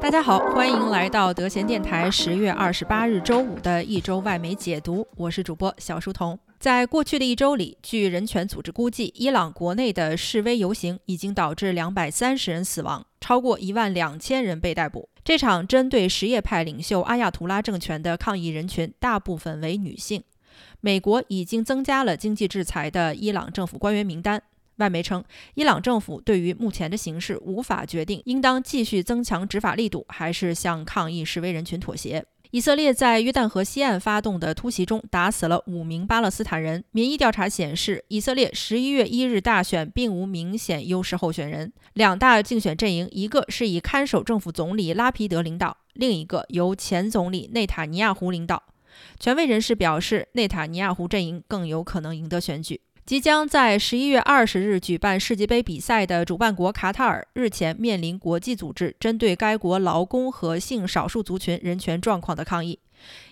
大家好，欢迎来到德贤电台十月二十八日周五的一周外媒解读，我是主播小书童。在过去的一周里，据人权组织估计，伊朗国内的示威游行已经导致两百三十人死亡，超过一万两千人被逮捕。这场针对什叶派领袖阿亚图拉政权的抗议人群，大部分为女性。美国已经增加了经济制裁的伊朗政府官员名单。外媒称，伊朗政府对于目前的形势无法决定，应当继续增强执法力度，还是向抗议示威人群妥协。以色列在约旦河西岸发动的突袭中，打死了五名巴勒斯坦人。民意调查显示，以色列十一月一日大选并无明显优势候选人。两大竞选阵营，一个是以看守政府总理拉皮德领导，另一个由前总理内塔尼亚胡领导。权威人士表示，内塔尼亚胡阵营更有可能赢得选举。即将在十一月二十日举办世界杯比赛的主办国卡塔尔日前面临国际组织针对该国劳工和性少数族群人权状况的抗议。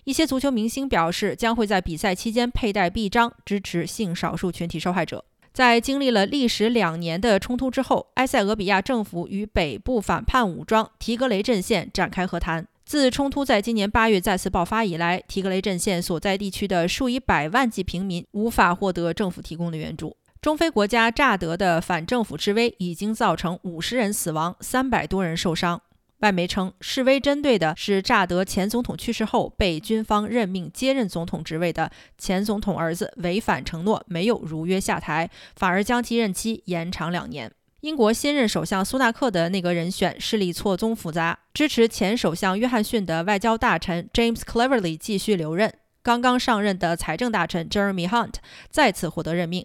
一些足球明星表示，将会在比赛期间佩戴臂章，支持性少数群体受害者。在经历了历时两年的冲突之后，埃塞俄比亚政府与北部反叛武装提格雷阵线展开和谈。自冲突在今年八月再次爆发以来，提格雷阵线所在地区的数以百万计平民无法获得政府提供的援助。中非国家乍得的反政府示威已经造成五十人死亡，三百多人受伤。外媒称，示威针对的是乍得前总统去世后被军方任命接任总统职位的前总统儿子违反承诺，没有如约下台，反而将其任期延长两年。英国新任首相苏纳克的内阁人选势力错综复杂，支持前首相约翰逊的外交大臣 James Cleverly 继续留任。刚刚上任的财政大臣 Jeremy Hunt 再次获得任命。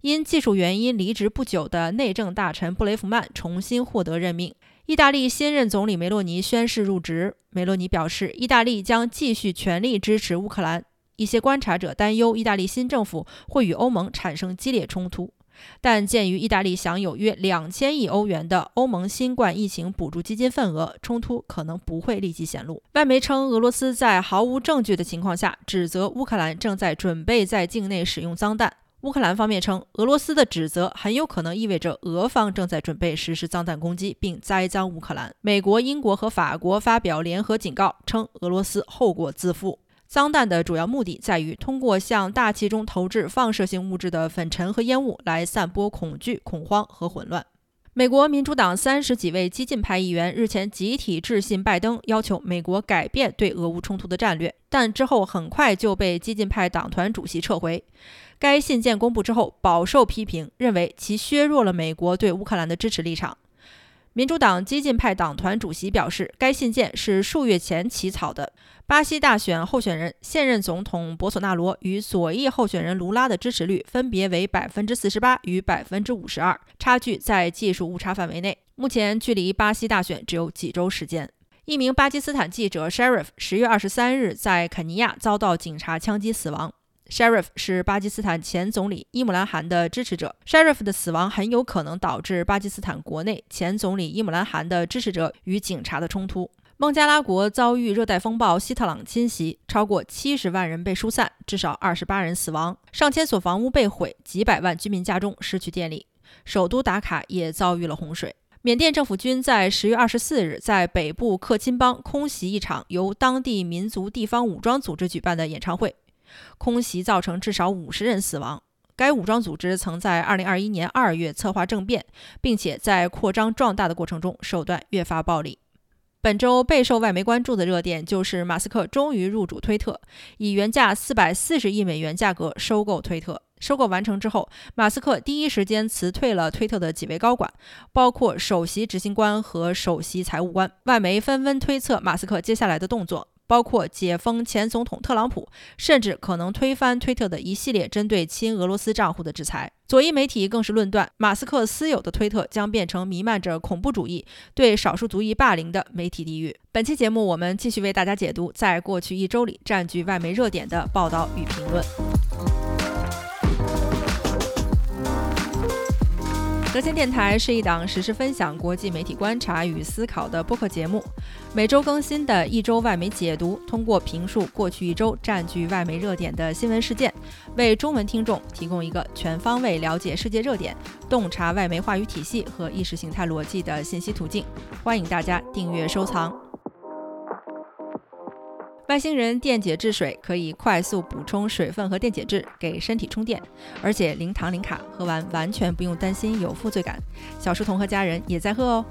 因技术原因离职不久的内政大臣布雷弗曼重新获得任命。意大利新任总理梅洛尼宣誓入职。梅洛尼表示，意大利将继续全力支持乌克兰。一些观察者担忧，意大利新政府会与欧盟产生激烈冲突。但鉴于意大利享有约两千亿欧元的欧盟新冠疫情补助基金份额，冲突可能不会立即显露。外媒称，俄罗斯在毫无证据的情况下指责乌克兰正在准备在境内使用脏弹。乌克兰方面称，俄罗斯的指责很有可能意味着俄方正在准备实施脏弹攻击，并栽赃乌克兰。美国、英国和法国发表联合警告，称俄罗斯后果自负。脏弹的主要目的在于通过向大气中投掷放射性物质的粉尘和烟雾来散播恐惧、恐慌和混乱。美国民主党三十几位激进派议员日前集体致信拜登，要求美国改变对俄乌冲突的战略，但之后很快就被激进派党团主席撤回。该信件公布之后饱受批评，认为其削弱了美国对乌克兰的支持立场。民主党激进派党团主席表示，该信件是数月前起草的。巴西大选候选人现任总统博索纳罗与左翼候选人卢拉的支持率分别为百分之四十八与百分之五十二，差距在技术误差范围内。目前距离巴西大选只有几周时间。一名巴基斯坦记者 Sheriff 十月二十三日在肯尼亚遭到警察枪击死亡。Sheriff 是巴基斯坦前总理伊姆兰汗的支持者。Sheriff 的死亡很有可能导致巴基斯坦国内前总理伊姆兰汗的支持者与警察的冲突。孟加拉国遭遇热带风暴希特朗侵袭，超过七十万人被疏散，至少二十八人死亡，上千所房屋被毁，几百万居民家中失去电力。首都达卡也遭遇了洪水。缅甸政府军在十月二十四日在北部克钦邦空袭一场由当地民族地方武装组织举办的演唱会。空袭造成至少五十人死亡。该武装组织曾在2021年2月策划政变，并且在扩张壮大的过程中手段越发暴力。本周备受外媒关注的热点就是马斯克终于入主推特，以原价440亿美元价格收购推特。收购完成之后，马斯克第一时间辞退了推特的几位高管，包括首席执行官和首席财务官。外媒纷纷推测马斯克接下来的动作。包括解封前总统特朗普，甚至可能推翻推特的一系列针对亲俄罗斯账户的制裁。左翼媒体更是论断，马斯克私有的推特将变成弥漫着恐怖主义、对少数族裔霸凌的媒体地狱。本期节目，我们继续为大家解读在过去一周里占据外媒热点的报道与评论。德先电台是一档实时分享国际媒体观察与思考的播客节目，每周更新的一周外媒解读，通过评述过去一周占据外媒热点的新闻事件，为中文听众提供一个全方位了解世界热点、洞察外媒话语体系和意识形态逻辑的信息途径。欢迎大家订阅收藏。外星人电解质水可以快速补充水分和电解质，给身体充电，而且零糖零卡，喝完完全不用担心有负罪感。小书童和家人也在喝哦。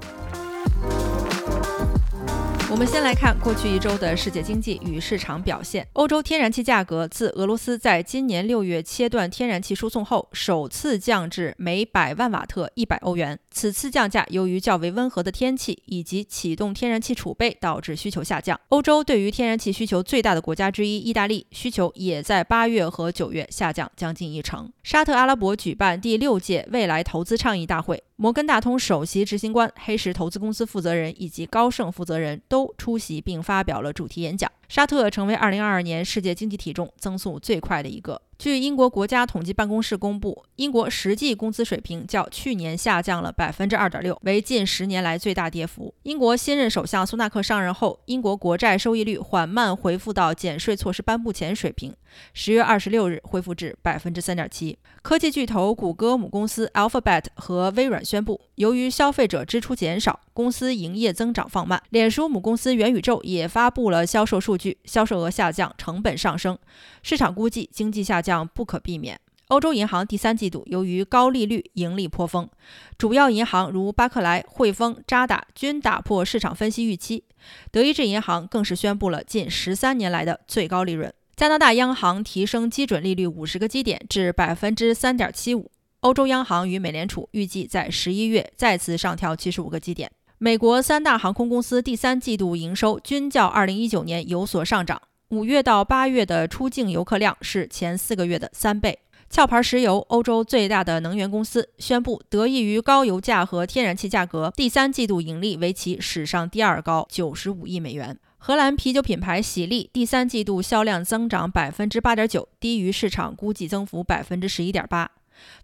我们先来看过去一周的世界经济与市场表现。欧洲天然气价格自俄罗斯在今年六月切断天然气输送后，首次降至每百万瓦特一百欧元。此次降价由于较为温和的天气以及启动天然气储备导致需求下降。欧洲对于天然气需求最大的国家之一意大利，需求也在八月和九月下降将近一成。沙特阿拉伯举办第六届未来投资倡议大会。摩根大通首席执行官、黑石投资公司负责人以及高盛负责人都出席并发表了主题演讲。沙特成为2022年世界经济体重增速最快的一个。据英国国家统计办公室公布，英国实际工资水平较去年下降了百分之二点六，为近十年来最大跌幅。英国新任首相苏纳克上任后，英国国债收益率缓慢回复到减税措施颁布前水平，十月二十六日恢复至百分之三点七。科技巨头谷歌母公司 Alphabet 和微软宣布，由于消费者支出减少，公司营业增长放慢。脸书母公司元宇宙也发布了销售数据，销售额下降，成本上升，市场估计经济下降。不可避免。欧洲银行第三季度由于高利率盈利颇丰，主要银行如巴克莱、汇丰、渣打均打破市场分析预期。德意志银行更是宣布了近十三年来的最高利润。加拿大央行提升基准利率五十个基点至百分之三点七五。欧洲央行与美联储预计在十一月再次上调七十五个基点。美国三大航空公司第三季度营收均较二零一九年有所上涨。五月到八月的出境游客量是前四个月的三倍。壳牌石油，欧洲最大的能源公司宣布，得益于高油价和天然气价格，第三季度盈利为其史上第二高，九十五亿美元。荷兰啤酒品牌喜力第三季度销量增长百分之八点九，低于市场估计增幅百分之十一点八。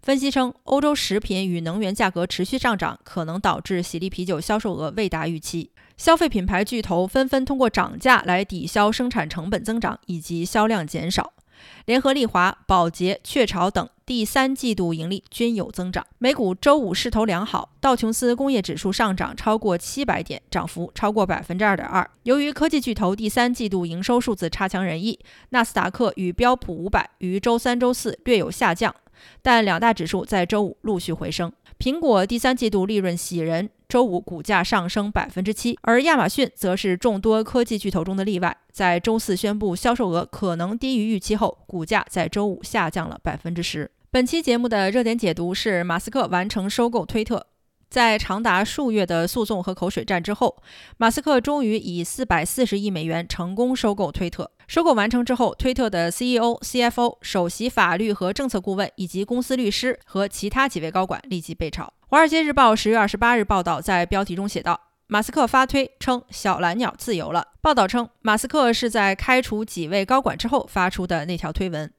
分析称，欧洲食品与能源价格持续上涨，可能导致喜力啤酒销售额未达预期。消费品牌巨头纷纷通过涨价来抵消生产成本增长以及销量减少。联合利华、宝洁、雀巢等第三季度盈利均有增长。美股周五势头良好，道琼斯工业指数上涨超过七百点，涨幅超过百分之二点二。由于科技巨头第三季度营收数字差强人意，纳斯达克与标普五百于周三、周四略有下降，但两大指数在周五陆续回升。苹果第三季度利润喜人。周五股价上升百分之七，而亚马逊则是众多科技巨头中的例外，在周四宣布销售额可能低于预期后，股价在周五下降了百分之十。本期节目的热点解读是马斯克完成收购推特。在长达数月的诉讼和口水战之后，马斯克终于以四百四十亿美元成功收购推特。收购完成之后，推特的 CEO、CFO、首席法律和政策顾问以及公司律师和其他几位高管立即被炒。《华尔街日报》十月二十八日报道，在标题中写道：“马斯克发推称小蓝鸟自由了。”报道称，马斯克是在开除几位高管之后发出的那条推文。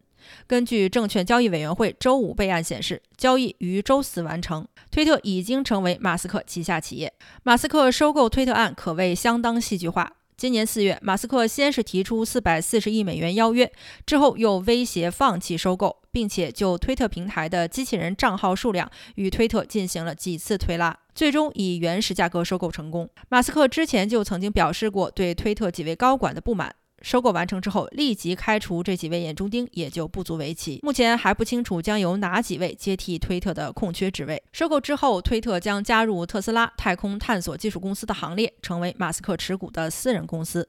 根据证券交易委员会周五备案显示，交易于周四完成。推特已经成为马斯克旗下企业。马斯克收购推特案可谓相当戏剧化。今年四月，马斯克先是提出四百四十亿美元邀约，之后又威胁放弃收购，并且就推特平台的机器人账号数量与推特进行了几次推拉，最终以原始价格收购成功。马斯克之前就曾经表示过对推特几位高管的不满。收购完成之后，立即开除这几位眼中钉也就不足为奇。目前还不清楚将由哪几位接替推特的空缺职位。收购之后，推特将加入特斯拉太空探索技术公司的行列，成为马斯克持股的私人公司。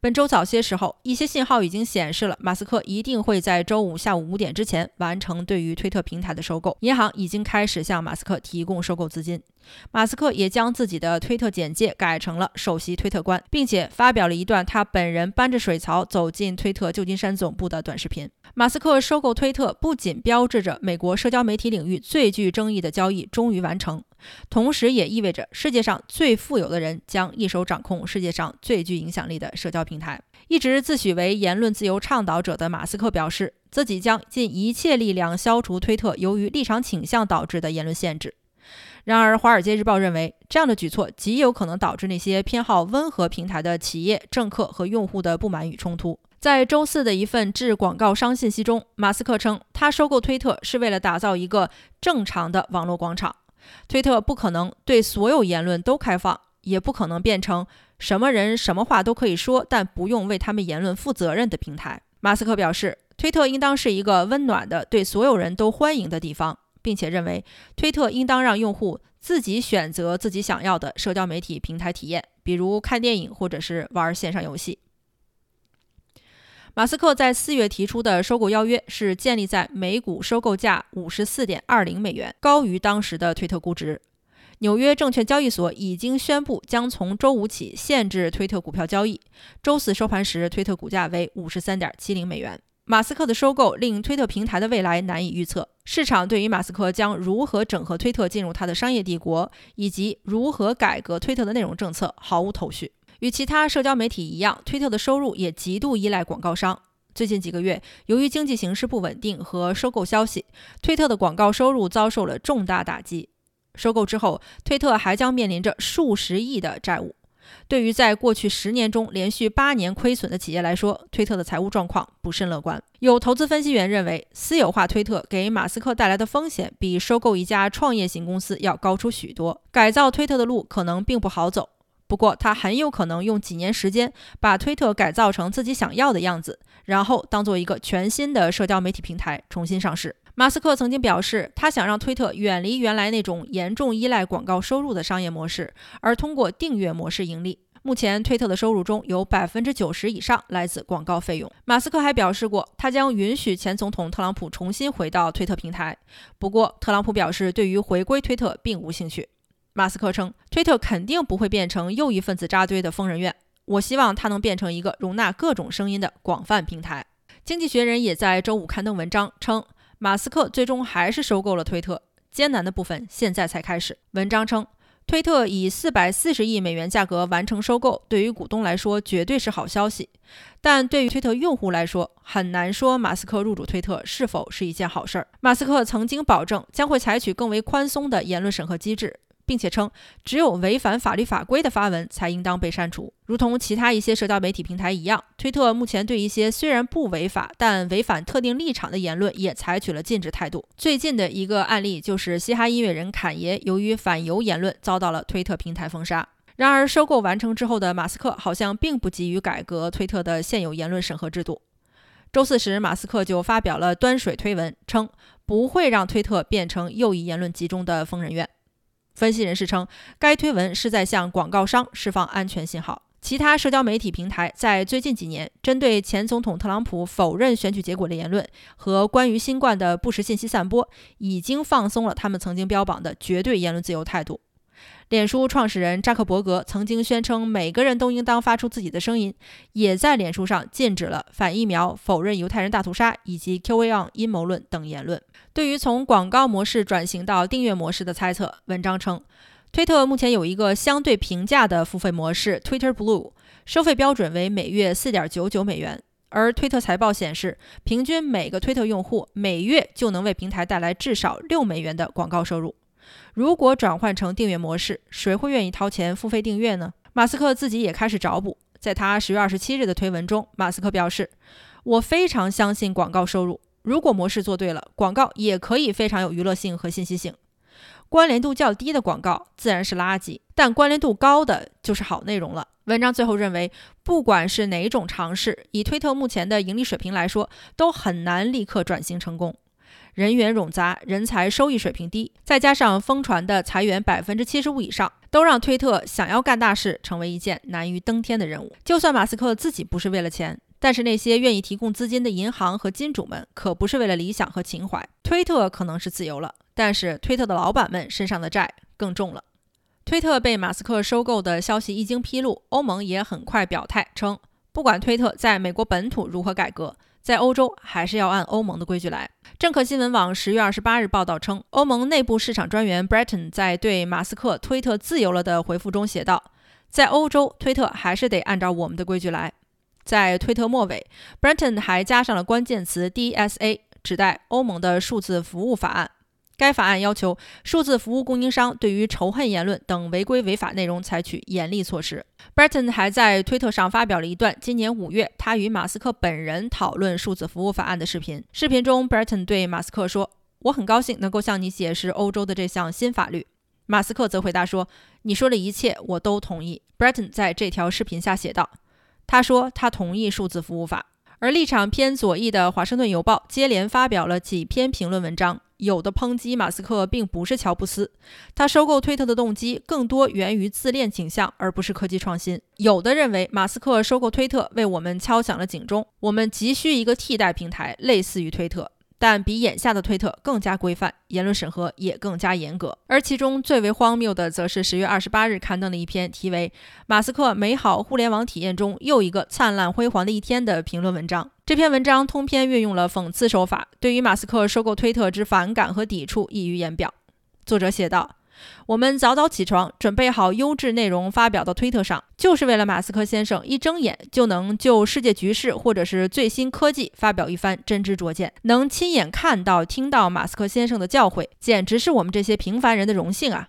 本周早些时候，一些信号已经显示了马斯克一定会在周五下午五点之前完成对于推特平台的收购。银行已经开始向马斯克提供收购资金。马斯克也将自己的推特简介改成了首席推特官，并且发表了一段他本人搬着水槽走进推特旧金山总部的短视频。马斯克收购推特不仅标志着美国社交媒体领域最具争议的交易终于完成。同时也意味着世界上最富有的人将一手掌控世界上最具影响力的社交平台。一直自诩为言论自由倡导者的马斯克表示，自己将尽一切力量消除推特由于立场倾向导致的言论限制。然而，《华尔街日报》认为，这样的举措极有可能导致那些偏好温和平台的企业、政客和用户的不满与冲突。在周四的一份致广告商信息中，马斯克称，他收购推特是为了打造一个正常的网络广场。推特不可能对所有言论都开放，也不可能变成什么人什么话都可以说，但不用为他们言论负责任的平台。马斯克表示，推特应当是一个温暖的、对所有人都欢迎的地方，并且认为推特应当让用户自己选择自己想要的社交媒体平台体验，比如看电影或者是玩线上游戏。马斯克在四月提出的收购邀约是建立在每股收购价五十四点二零美元，高于当时的推特估值。纽约证券交易所已经宣布将从周五起限制推特股票交易。周四收盘时，推特股价为五十三点七零美元。马斯克的收购令推特平台的未来难以预测，市场对于马斯克将如何整合推特进入他的商业帝国，以及如何改革推特的内容政策毫无头绪。与其他社交媒体一样，推特的收入也极度依赖广告商。最近几个月，由于经济形势不稳定和收购消息，推特的广告收入遭受了重大打击。收购之后，推特还将面临着数十亿的债务。对于在过去十年中连续八年亏损的企业来说，推特的财务状况不甚乐观。有投资分析员认为，私有化推特给马斯克带来的风险比收购一家创业型公司要高出许多。改造推特的路可能并不好走。不过，他很有可能用几年时间把推特改造成自己想要的样子，然后当做一个全新的社交媒体平台重新上市。马斯克曾经表示，他想让推特远离原来那种严重依赖广告收入的商业模式，而通过订阅模式盈利。目前，推特的收入中有百分之九十以上来自广告费用。马斯克还表示过，他将允许前总统特朗普重新回到推特平台。不过，特朗普表示对于回归推特并无兴趣。马斯克称，推特肯定不会变成右翼分子扎堆的疯人院。我希望它能变成一个容纳各种声音的广泛平台。经济学人也在周五刊登文章称，马斯克最终还是收购了推特，艰难的部分现在才开始。文章称，推特以四百四十亿美元价格完成收购，对于股东来说绝对是好消息，但对于推特用户来说，很难说马斯克入主推特是否是一件好事儿。马斯克曾经保证将会采取更为宽松的言论审核机制。并且称，只有违反法律法规的发文才应当被删除。如同其他一些社交媒体平台一样，推特目前对一些虽然不违法但违反特定立场的言论也采取了禁止态度。最近的一个案例就是嘻哈音乐人侃爷由于反犹言论遭到了推特平台封杀。然而，收购完成之后的马斯克好像并不急于改革推特的现有言论审核制度。周四时，马斯克就发表了端水推文，称不会让推特变成右翼言论集中的疯人院。分析人士称，该推文是在向广告商释放安全信号。其他社交媒体平台在最近几年针对前总统特朗普否认选举结果的言论和关于新冠的不实信息散播，已经放松了他们曾经标榜的绝对言论自由态度。脸书创始人扎克伯格曾经宣称，每个人都应当发出自己的声音，也在脸书上禁止了反疫苗、否认犹太人大屠杀以及 QAnon 阴谋论等言论。对于从广告模式转型到订阅模式的猜测，文章称，推特目前有一个相对平价的付费模式 Twitter Blue，收费标准为每月四点九九美元。而推特财报显示，平均每个推特用户每月就能为平台带来至少六美元的广告收入。如果转换成订阅模式，谁会愿意掏钱付费订阅呢？马斯克自己也开始找补。在他十月二十七日的推文中，马斯克表示：“我非常相信广告收入。如果模式做对了，广告也可以非常有娱乐性和信息性。关联度较低的广告自然是垃圾，但关联度高的就是好内容了。”文章最后认为，不管是哪种尝试，以推特目前的盈利水平来说，都很难立刻转型成功。人员冗杂，人才收益水平低，再加上疯传的裁员百分之七十五以上，都让推特想要干大事成为一件难于登天的任务。就算马斯克自己不是为了钱，但是那些愿意提供资金的银行和金主们可不是为了理想和情怀。推特可能是自由了，但是推特的老板们身上的债更重了。推特被马斯克收购的消息一经披露，欧盟也很快表态称，不管推特在美国本土如何改革。在欧洲还是要按欧盟的规矩来。政客新闻网十月二十八日报道称，欧盟内部市场专员 Breton 在对马斯克“推特自由了”的回复中写道：“在欧洲，推特还是得按照我们的规矩来。”在推特末尾，Breton 还加上了关键词 “DSA”，指代欧盟的数字服务法案。该法案要求数字服务供应商对于仇恨言论等违规违法内容采取严厉措施。Breton 还在推特上发表了一段今年五月他与马斯克本人讨论数字服务法案的视频。视频中，Breton 对马斯克说：“我很高兴能够向你解释欧洲的这项新法律。”马斯克则回答说：“你说的一切我都同意。”Breton 在这条视频下写道：“他说他同意数字服务法。”而立场偏左翼的《华盛顿邮报》接连发表了几篇评论文章。有的抨击马斯克并不是乔布斯，他收购推特的动机更多源于自恋倾向，而不是科技创新。有的认为马斯克收购推特为我们敲响了警钟，我们急需一个替代平台，类似于推特。但比眼下的推特更加规范，言论审核也更加严格。而其中最为荒谬的，则是十月二十八日刊登的一篇题为《马斯克美好互联网体验中又一个灿烂辉煌的一天》的评论文章。这篇文章通篇运用了讽刺手法，对于马斯克收购推特之反感和抵触溢于言表。作者写道。我们早早起床，准备好优质内容发表到推特上，就是为了马斯克先生一睁眼就能就世界局势或者是最新科技发表一番真知灼见，能亲眼看到、听到马斯克先生的教诲，简直是我们这些平凡人的荣幸啊！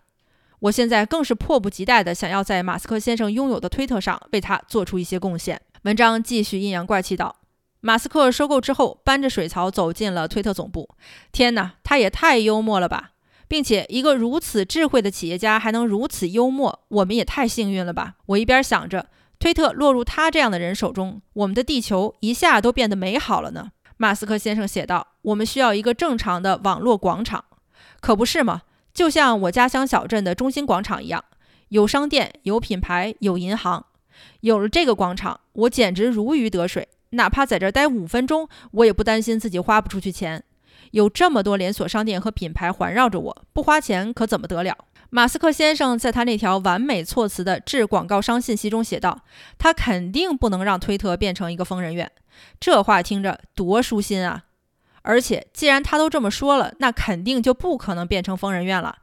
我现在更是迫不及待地想要在马斯克先生拥有的推特上为他做出一些贡献。文章继续阴阳怪气道：“马斯克收购之后，搬着水槽走进了推特总部，天哪，他也太幽默了吧！”并且，一个如此智慧的企业家还能如此幽默，我们也太幸运了吧！我一边想着，推特落入他这样的人手中，我们的地球一下都变得美好了呢。马斯克先生写道：“我们需要一个正常的网络广场，可不是吗？就像我家乡小镇的中心广场一样，有商店，有品牌，有银行。有了这个广场，我简直如鱼得水，哪怕在这儿待五分钟，我也不担心自己花不出去钱。”有这么多连锁商店和品牌环绕着我，不花钱可怎么得了？马斯克先生在他那条完美措辞的致广告商信息中写道：“他肯定不能让推特变成一个疯人院。”这话听着多舒心啊！而且既然他都这么说了，那肯定就不可能变成疯人院了。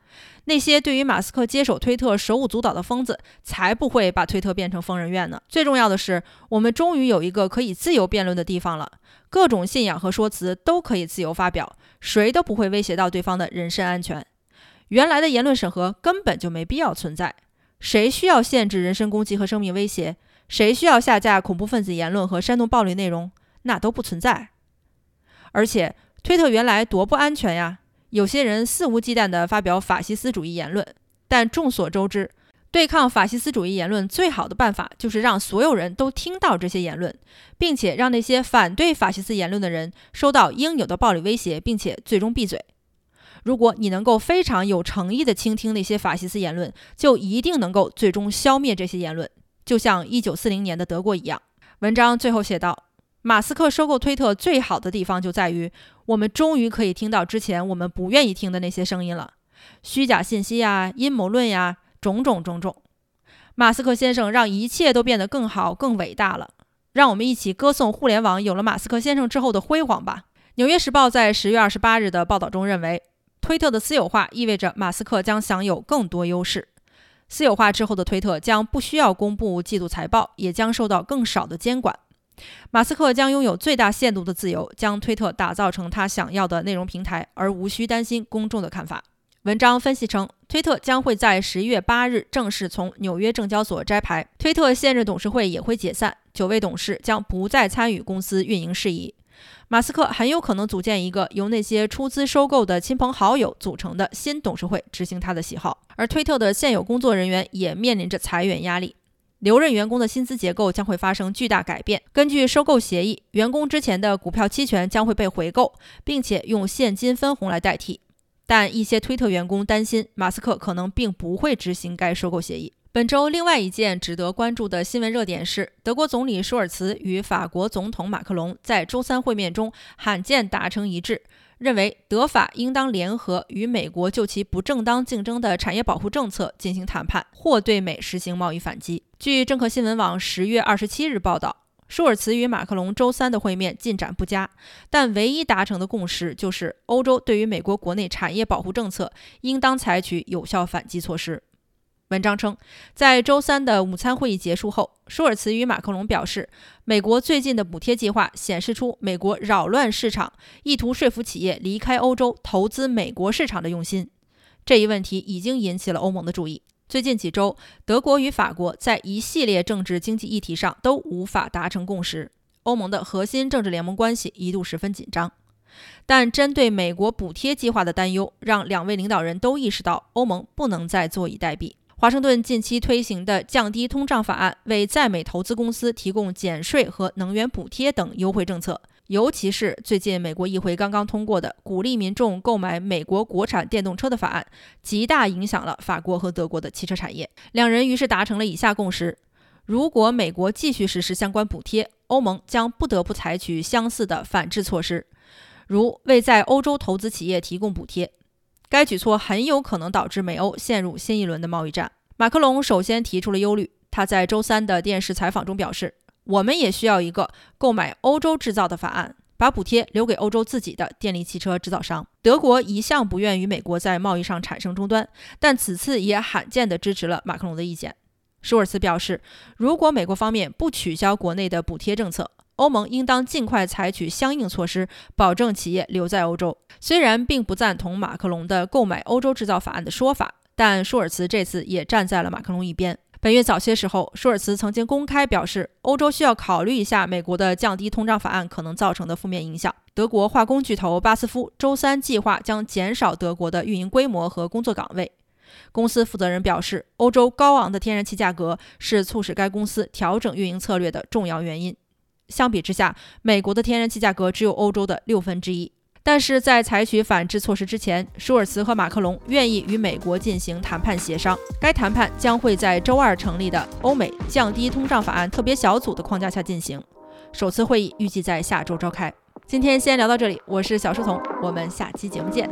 那些对于马斯克接手推特手舞足蹈的疯子，才不会把推特变成疯人院呢。最重要的是，我们终于有一个可以自由辩论的地方了，各种信仰和说辞都可以自由发表，谁都不会威胁到对方的人身安全。原来的言论审核根本就没必要存在，谁需要限制人身攻击和生命威胁？谁需要下架恐怖分子言论和煽动暴力内容？那都不存在。而且，推特原来多不安全呀！有些人肆无忌惮地发表法西斯主义言论，但众所周知，对抗法西斯主义言论最好的办法就是让所有人都听到这些言论，并且让那些反对法西斯言论的人收到应有的暴力威胁，并且最终闭嘴。如果你能够非常有诚意地倾听那些法西斯言论，就一定能够最终消灭这些言论，就像1940年的德国一样。文章最后写道。马斯克收购推特最好的地方就在于，我们终于可以听到之前我们不愿意听的那些声音了，虚假信息呀、阴谋论呀，种种种种。马斯克先生让一切都变得更好、更伟大了。让我们一起歌颂互联网有了马斯克先生之后的辉煌吧。《纽约时报》在十月二十八日的报道中认为，推特的私有化意味着马斯克将享有更多优势。私有化之后的推特将不需要公布季度财报，也将受到更少的监管。马斯克将拥有最大限度的自由，将推特打造成他想要的内容平台，而无需担心公众的看法。文章分析称，推特将会在十一月八日正式从纽约证交所摘牌，推特现任董事会也会解散，九位董事将不再参与公司运营事宜。马斯克很有可能组建一个由那些出资收购的亲朋好友组成的新董事会，执行他的喜好。而推特的现有工作人员也面临着裁员压力。留任员工的薪资结构将会发生巨大改变。根据收购协议，员工之前的股票期权将会被回购，并且用现金分红来代替。但一些推特员工担心，马斯克可能并不会执行该收购协议。本周另外一件值得关注的新闻热点是，德国总理舒尔茨与法国总统马克龙在周三会面中罕见达成一致。认为德法应当联合与美国就其不正当竞争的产业保护政策进行谈判，或对美实行贸易反击。据政客新闻网十月二十七日报道，舒尔茨与马克龙周三的会面进展不佳，但唯一达成的共识就是欧洲对于美国国内产业保护政策应当采取有效反击措施。文章称，在周三的午餐会议结束后，舒尔茨与马克龙表示，美国最近的补贴计划显示出美国扰乱市场、意图说服企业离开欧洲投资美国市场的用心。这一问题已经引起了欧盟的注意。最近几周，德国与法国在一系列政治经济议题上都无法达成共识，欧盟的核心政治联盟关系一度十分紧张。但针对美国补贴计划的担忧，让两位领导人都意识到欧盟不能再坐以待毙。华盛顿近期推行的降低通胀法案，为在美投资公司提供减税和能源补贴等优惠政策。尤其是最近美国议会刚刚通过的鼓励民众购买美国国产电动车的法案，极大影响了法国和德国的汽车产业。两人于是达成了以下共识：如果美国继续实施相关补贴，欧盟将不得不采取相似的反制措施，如为在欧洲投资企业提供补贴。该举措很有可能导致美欧陷入新一轮的贸易战。马克龙首先提出了忧虑，他在周三的电视采访中表示：“我们也需要一个购买欧洲制造的法案，把补贴留给欧洲自己的电力汽车制造商。”德国一向不愿与美国在贸易上产生争端，但此次也罕见地支持了马克龙的意见。舒尔茨表示：“如果美国方面不取消国内的补贴政策，”欧盟应当尽快采取相应措施，保证企业留在欧洲。虽然并不赞同马克龙的购买欧洲制造法案的说法，但舒尔茨这次也站在了马克龙一边。本月早些时候，舒尔茨曾经公开表示，欧洲需要考虑一下美国的降低通胀法案可能造成的负面影响。德国化工巨头巴斯夫周三计划将减少德国的运营规模和工作岗位。公司负责人表示，欧洲高昂的天然气价格是促使该公司调整运营策略的重要原因。相比之下，美国的天然气价格只有欧洲的六分之一。但是在采取反制措施之前，舒尔茨和马克龙愿意与美国进行谈判协商。该谈判将会在周二成立的欧美降低通胀法案特别小组的框架下进行。首次会议预计在下周召开。今天先聊到这里，我是小书童，我们下期节目见。